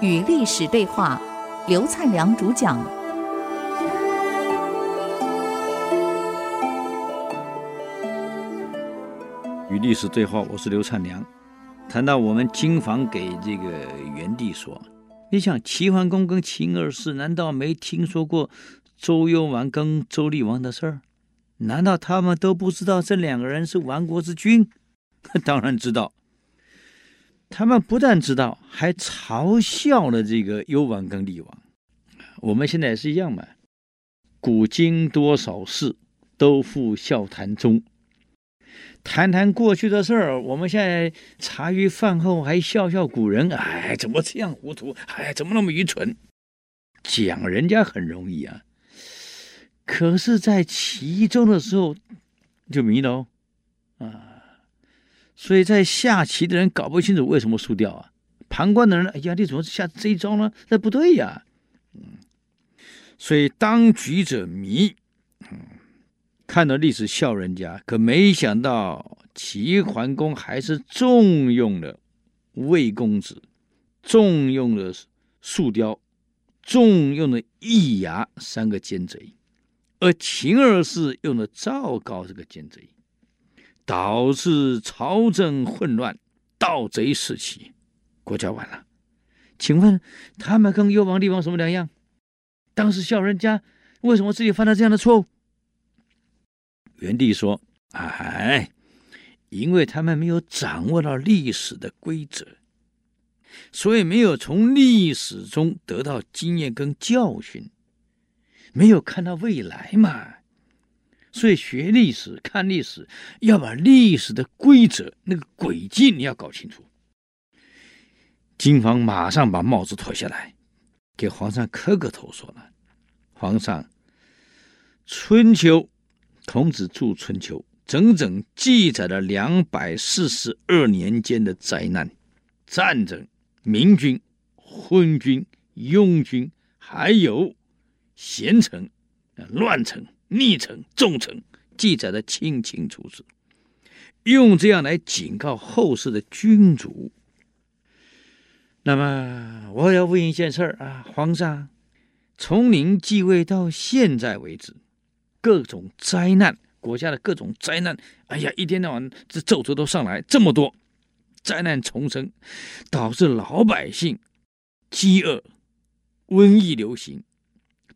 与历史对话，刘灿良主讲。与历史对话，我是刘灿良。谈到我们经房给这个元帝说，你想齐桓公跟秦二世，难道没听说过周幽王跟周厉王的事儿？难道他们都不知道这两个人是亡国之君？当然知道。他们不但知道，还嘲笑了这个幽王跟厉王。我们现在也是一样嘛。古今多少事，都付笑谈中。谈谈过去的事儿，我们现在茶余饭后还笑笑古人。哎，怎么这样糊涂？哎，怎么那么愚蠢？讲人家很容易啊，可是，在其中的时候就迷了哦，所以在下棋的人搞不清楚为什么输掉啊？旁观的人，哎呀，你怎么下这一招呢？这不对呀，嗯。所以当局者迷，嗯，看到历史笑人家，可没想到齐桓公还是重用了魏公子，重用了树雕，重用了易牙三个奸贼，而秦二世用了赵高这个奸贼。导致朝政混乱，盗贼四起，国家完了。请问他们跟幽王、厉王什么两样？当时笑人家，为什么自己犯了这样的错误？元帝说：“哎，因为他们没有掌握到历史的规则，所以没有从历史中得到经验跟教训，没有看到未来嘛。”所以学历史、看历史，要把历史的规则、那个轨迹你要搞清楚。金房马上把帽子脱下来，给皇上磕个头，说了：“皇上，春秋，孔子著《春秋》，整整记载了两百四十二年间的灾难、战争、明君、昏君、庸君，还有贤臣、乱臣。”逆臣、重臣记载的清清楚楚，用这样来警告后世的君主。那么，我要问一件事儿啊，皇上，从您继位到现在为止，各种灾难，国家的各种灾难，哎呀，一天到晚这奏折都上来，这么多灾难丛生，导致老百姓饥饿、瘟疫流行，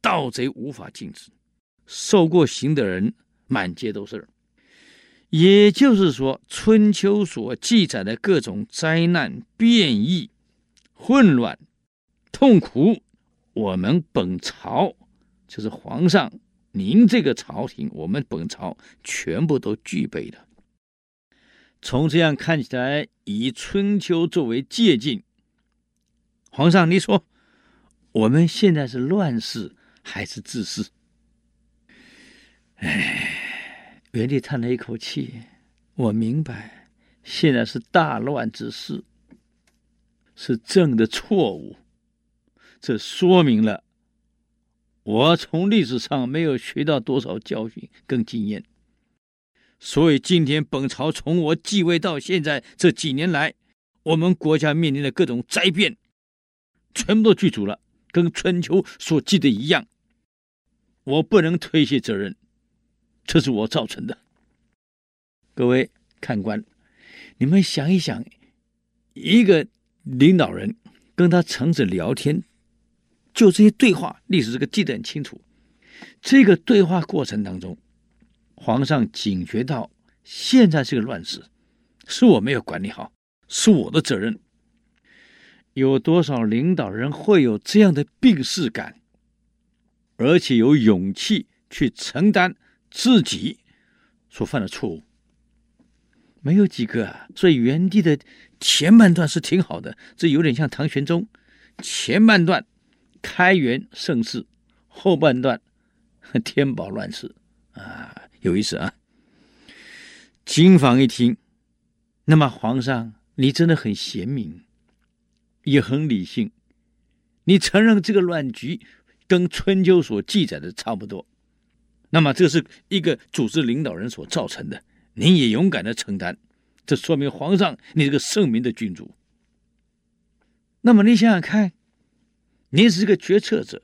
盗贼无法禁止。受过刑的人满街都是，也就是说，《春秋》所记载的各种灾难、变异、混乱、痛苦，我们本朝就是皇上您这个朝廷，我们本朝全部都具备的。从这样看起来，以《春秋》作为借鉴，皇上，你说我们现在是乱世还是治世？哎，元帝叹了一口气，我明白，现在是大乱之势，是朕的错误。这说明了我从历史上没有学到多少教训跟经验。所以今天本朝从我继位到现在这几年来，我们国家面临的各种灾变，全部都具足了，跟春秋所记的一样。我不能推卸责任。这是我造成的。各位看官，你们想一想，一个领导人跟他臣子聊天，就这些对话，历史这个记得很清楚。这个对话过程当中，皇上警觉到现在是个乱世，是我没有管理好，是我的责任。有多少领导人会有这样的病逝感，而且有勇气去承担？自己所犯的错误没有几个啊，所以元帝的前半段是挺好的，这有点像唐玄宗前半段开元盛世，后半段天宝乱世啊，有意思啊。金房一听，那么皇上你真的很贤明，也很理性，你承认这个乱局跟春秋所记载的差不多。那么，这是一个组织领导人所造成的，您也勇敢的承担，这说明皇上你是个圣明的君主。那么你想想看，您是个决策者，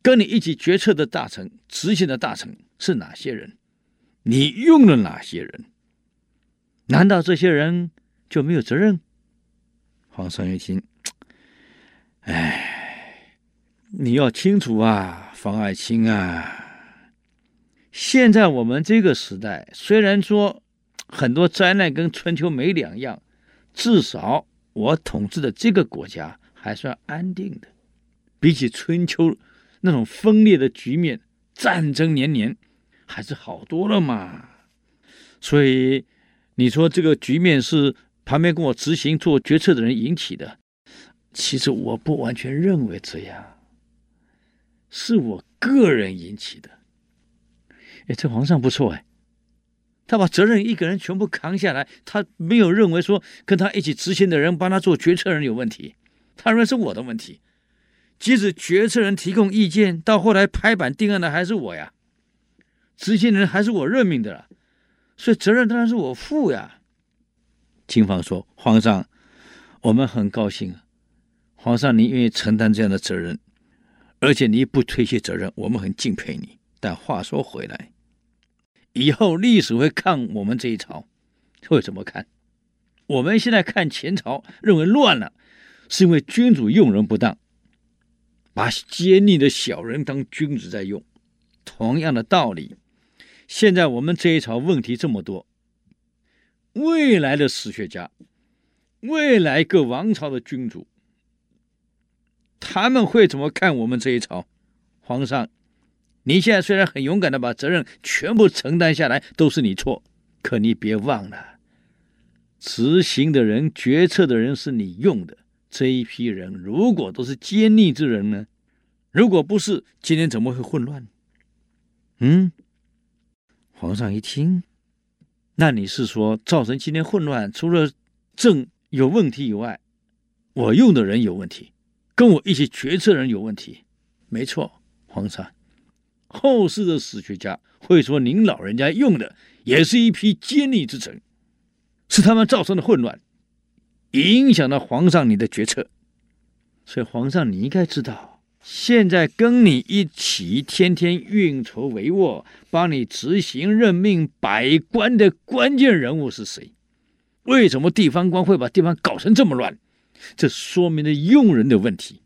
跟你一起决策的大臣、执行的大臣是哪些人？你用了哪些人？难道这些人就没有责任？皇上一听，哎，你要清楚啊，方爱卿啊。现在我们这个时代，虽然说很多灾难跟春秋没两样，至少我统治的这个国家还算安定的，比起春秋那种分裂的局面、战争连连，还是好多了嘛。所以你说这个局面是旁边跟我执行做决策的人引起的，其实我不完全认为这样，是我个人引起的。哎，这皇上不错哎，他把责任一个人全部扛下来，他没有认为说跟他一起执行的人帮他做决策人有问题，他认为是我的问题。即使决策人提供意见，到后来拍板定案的还是我呀，执行人还是我任命的了，所以责任当然是我负呀。金房说：“皇上，我们很高兴，皇上你愿意承担这样的责任，而且你不推卸责任，我们很敬佩你。但话说回来。”以后历史会看我们这一朝，会怎么看？我们现在看前朝，认为乱了，是因为君主用人不当，把奸佞的小人当君子在用。同样的道理，现在我们这一朝问题这么多，未来的史学家，未来各王朝的君主，他们会怎么看我们这一朝？皇上。你现在虽然很勇敢的把责任全部承担下来，都是你错，可你别忘了，执行的人、决策的人是你用的这一批人，如果都是奸佞之人呢？如果不是，今天怎么会混乱？嗯，皇上一听，那你是说造成今天混乱，除了政有问题以外，我用的人有问题，跟我一起决策人有问题？没错，皇上。后世的史学家会说，您老人家用的也是一批奸佞之臣，是他们造成的混乱，影响了皇上你的决策。所以皇上你应该知道，现在跟你一起天天运筹帷幄，帮你执行任命百官的关键人物是谁？为什么地方官会把地方搞成这么乱？这说明了用人的问题。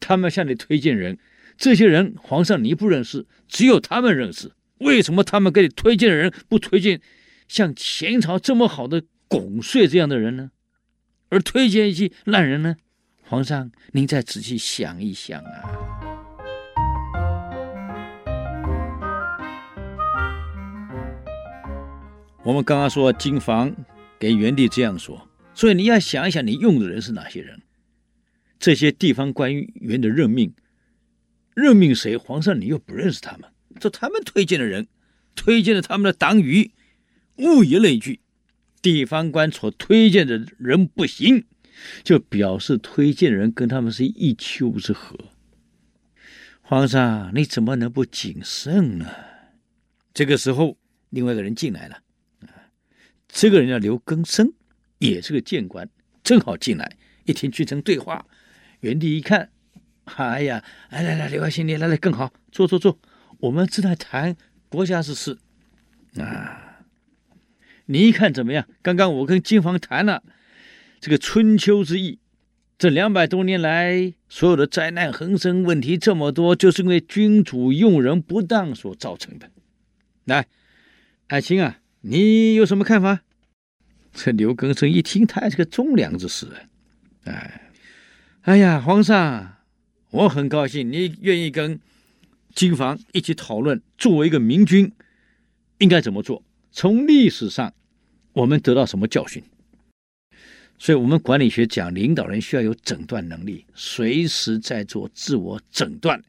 他们向你推荐人。这些人，皇上你不认识，只有他们认识。为什么他们给你推荐的人不推荐像前朝这么好的巩帅这样的人呢？而推荐一些烂人呢？皇上，您再仔细想一想啊！我们刚刚说金房给元帝这样说，所以你要想一想，你用的人是哪些人？这些地方官员的任命。任命谁？皇上，你又不认识他们，这他们推荐的人，推荐了他们的党羽，物以类聚，地方官所推荐的人不行，就表示推荐的人跟他们是一丘之貉。皇上，你怎么能不谨慎呢？这个时候，另外一个人进来了，啊，这个人叫刘更生，也是个谏官，正好进来，一听君臣对话，原地一看。哎呀，来来来，刘爱卿，你来来更好，坐坐坐。我们正在谈国家之事啊。你一看怎么样？刚刚我跟金房谈了这个春秋之役，这两百多年来所有的灾难横生，问题这么多，就是因为君主用人不当所造成的。来，爱卿啊，你有什么看法？这刘更生一听，他还是个忠良之士啊。哎，哎呀，皇上。我很高兴你愿意跟金房一起讨论，作为一个明君应该怎么做。从历史上我们得到什么教训？所以，我们管理学讲，领导人需要有诊断能力，随时在做自我诊断，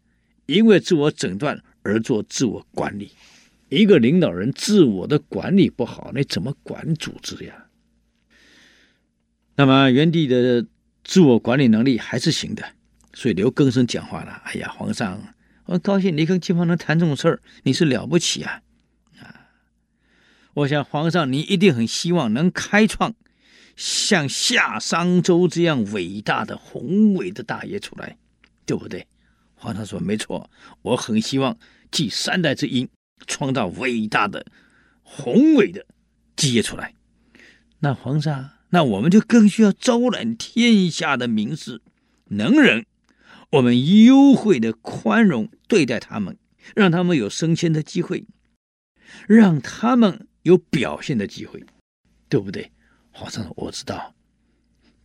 因为自我诊断而做自我管理。一个领导人自我的管理不好，那怎么管组织呀？那么，元帝的自我管理能力还是行的。所以刘更生讲话了：“哎呀，皇上，我高兴你跟金房能谈这种事儿，你是了不起啊！啊，我想皇上你一定很希望能开创像夏商周这样伟大的宏伟的大业出来，对不对？皇上说没错，我很希望继三代之英，创造伟大的宏伟的基业出来。那皇上，那我们就更需要招揽天下的名士、能人，我们优惠的宽容对待他们，让他们有升迁的机会，让他们有表现的机会，对不对？皇上，我知道，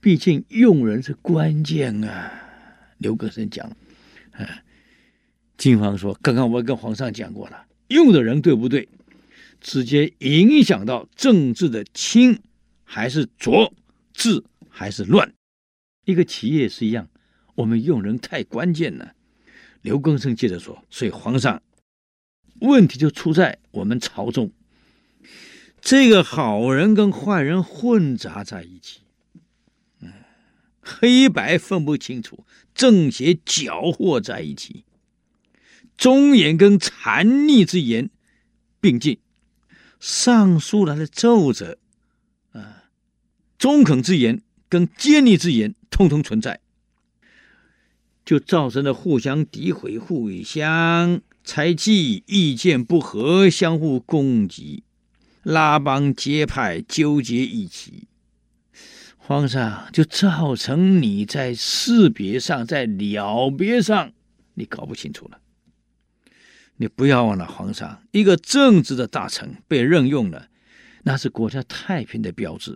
毕竟用人是关键啊。刘根生讲，嗯，金方说，刚刚我跟皇上讲过了，用的人对不对，直接影响到政治的清还是浊，治还是乱。一个企业是一样，我们用人太关键了。刘根生接着说，所以皇上，问题就出在我们朝中。这个好人跟坏人混杂在一起，嗯，黑白分不清楚，正邪搅和在一起，忠言跟谗逆之言并进，上书来的奏折，啊，忠恳之言跟奸佞之言通通存在，就造成了互相诋毁、互相猜忌、意见不合、相互攻击。拉帮结派，纠结一起，皇上就造成你在识别上，在了别上，你搞不清楚了。你不要忘了，皇上一个正直的大臣被任用了，那是国家太平的标志；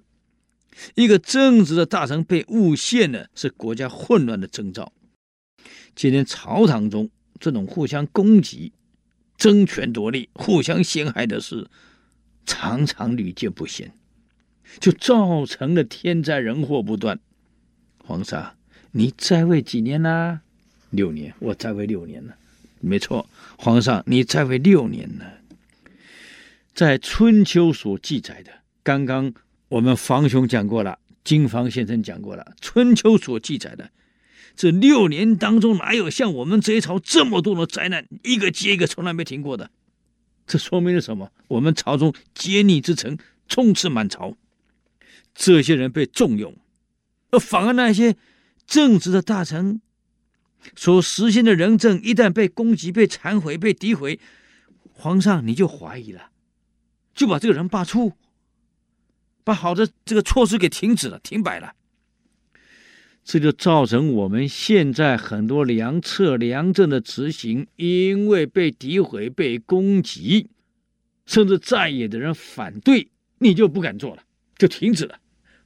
一个正直的大臣被诬陷了，是国家混乱的征兆。今天朝堂中这种互相攻击、争权夺利、互相陷害的事。常常屡见不鲜，就造成了天灾人祸不断。皇上，你在位几年了？六年，我在位六年了。没错，皇上，你在位六年了。在春秋所记载的，刚刚我们房兄讲过了，金房先生讲过了。春秋所记载的这六年当中，哪有像我们这一朝这么多的灾难，一个接一个，从来没停过的？这说明了什么？我们朝中奸佞之臣充斥满朝，这些人被重用，而反而那些正直的大臣所实行的仁政，一旦被攻击、被残毁、被诋毁，皇上你就怀疑了，就把这个人罢黜，把好的这个措施给停止了、停摆了。这就造成我们现在很多良策良政的执行，因为被诋毁、被攻击，甚至在野的人反对，你就不敢做了，就停止了，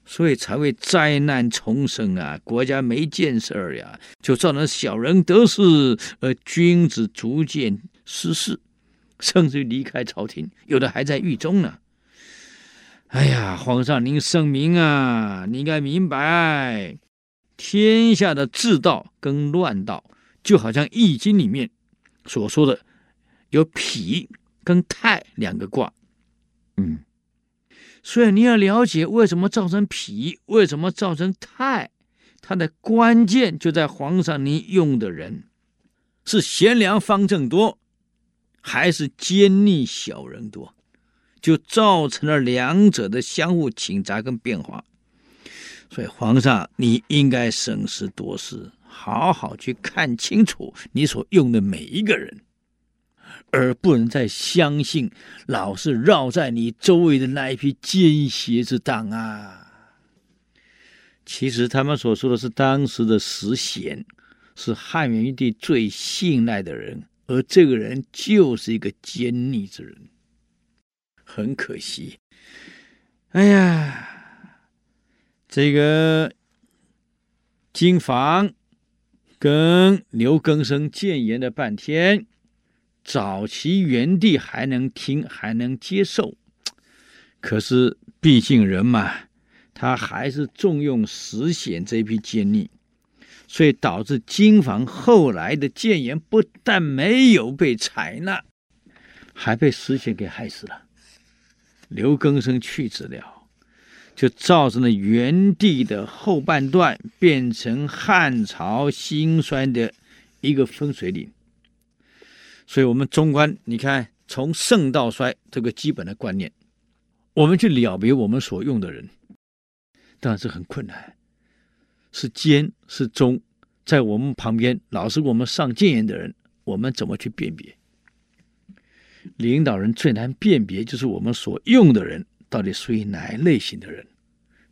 所以才会灾难重生啊！国家没建设呀，就造成小人得势，而君子逐渐失势，甚至于离开朝廷，有的还在狱中呢。哎呀，皇上您圣明啊，你应该明白。天下的治道跟乱道，就好像《易经》里面所说的，有否跟泰两个卦。嗯，所以你要了解为什么造成否，为什么造成泰，它的关键就在皇上您用的人是贤良方正多，还是奸佞小人多，就造成了两者的相互倾轧跟变化。所以，皇上，你应该审时度势，好好去看清楚你所用的每一个人，而不能再相信老是绕在你周围的那一批奸邪之党啊！其实他们所说的是当时的实贤，是汉元帝最信赖的人，而这个人就是一个奸佞之人，很可惜。哎呀！这个金房跟刘根生谏言了半天，早期元帝还能听，还能接受，可是毕竟人嘛，他还是重用石显这批奸佞，所以导致金房后来的谏言不但没有被采纳，还被石显给害死了，刘根生去职了。就造成了元帝的后半段变成汉朝兴衰的一个分水岭。所以，我们纵观，你看从盛到衰这个基本的观念，我们去了别我们所用的人，当然是很困难。是奸是忠，在我们旁边老是给我们上谏言的人，我们怎么去辨别？领导人最难辨别，就是我们所用的人到底属于哪一类型的人，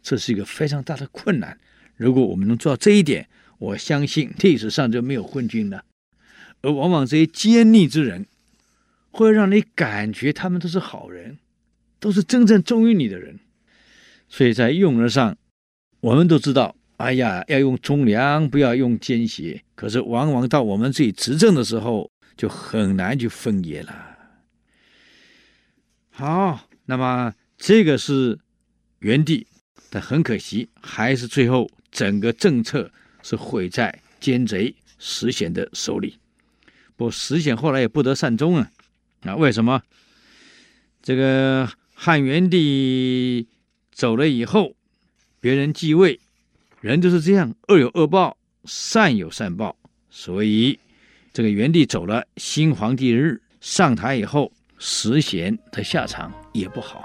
这是一个非常大的困难。如果我们能做到这一点，我相信历史上就没有昏君了。而往往这些奸佞之人，会让你感觉他们都是好人，都是真正忠于你的人。所以在用人上，我们都知道，哎呀，要用忠良，不要用奸邪。可是往往到我们自己执政的时候，就很难去分野了。好，那么这个是元帝，但很可惜，还是最后整个政策是毁在奸贼石显的手里。不石显后来也不得善终啊！啊为什么？这个汉元帝走了以后，别人继位，人就是这样，恶有恶报，善有善报。所以这个元帝走了，新皇帝日上台以后。石显的下场也不好。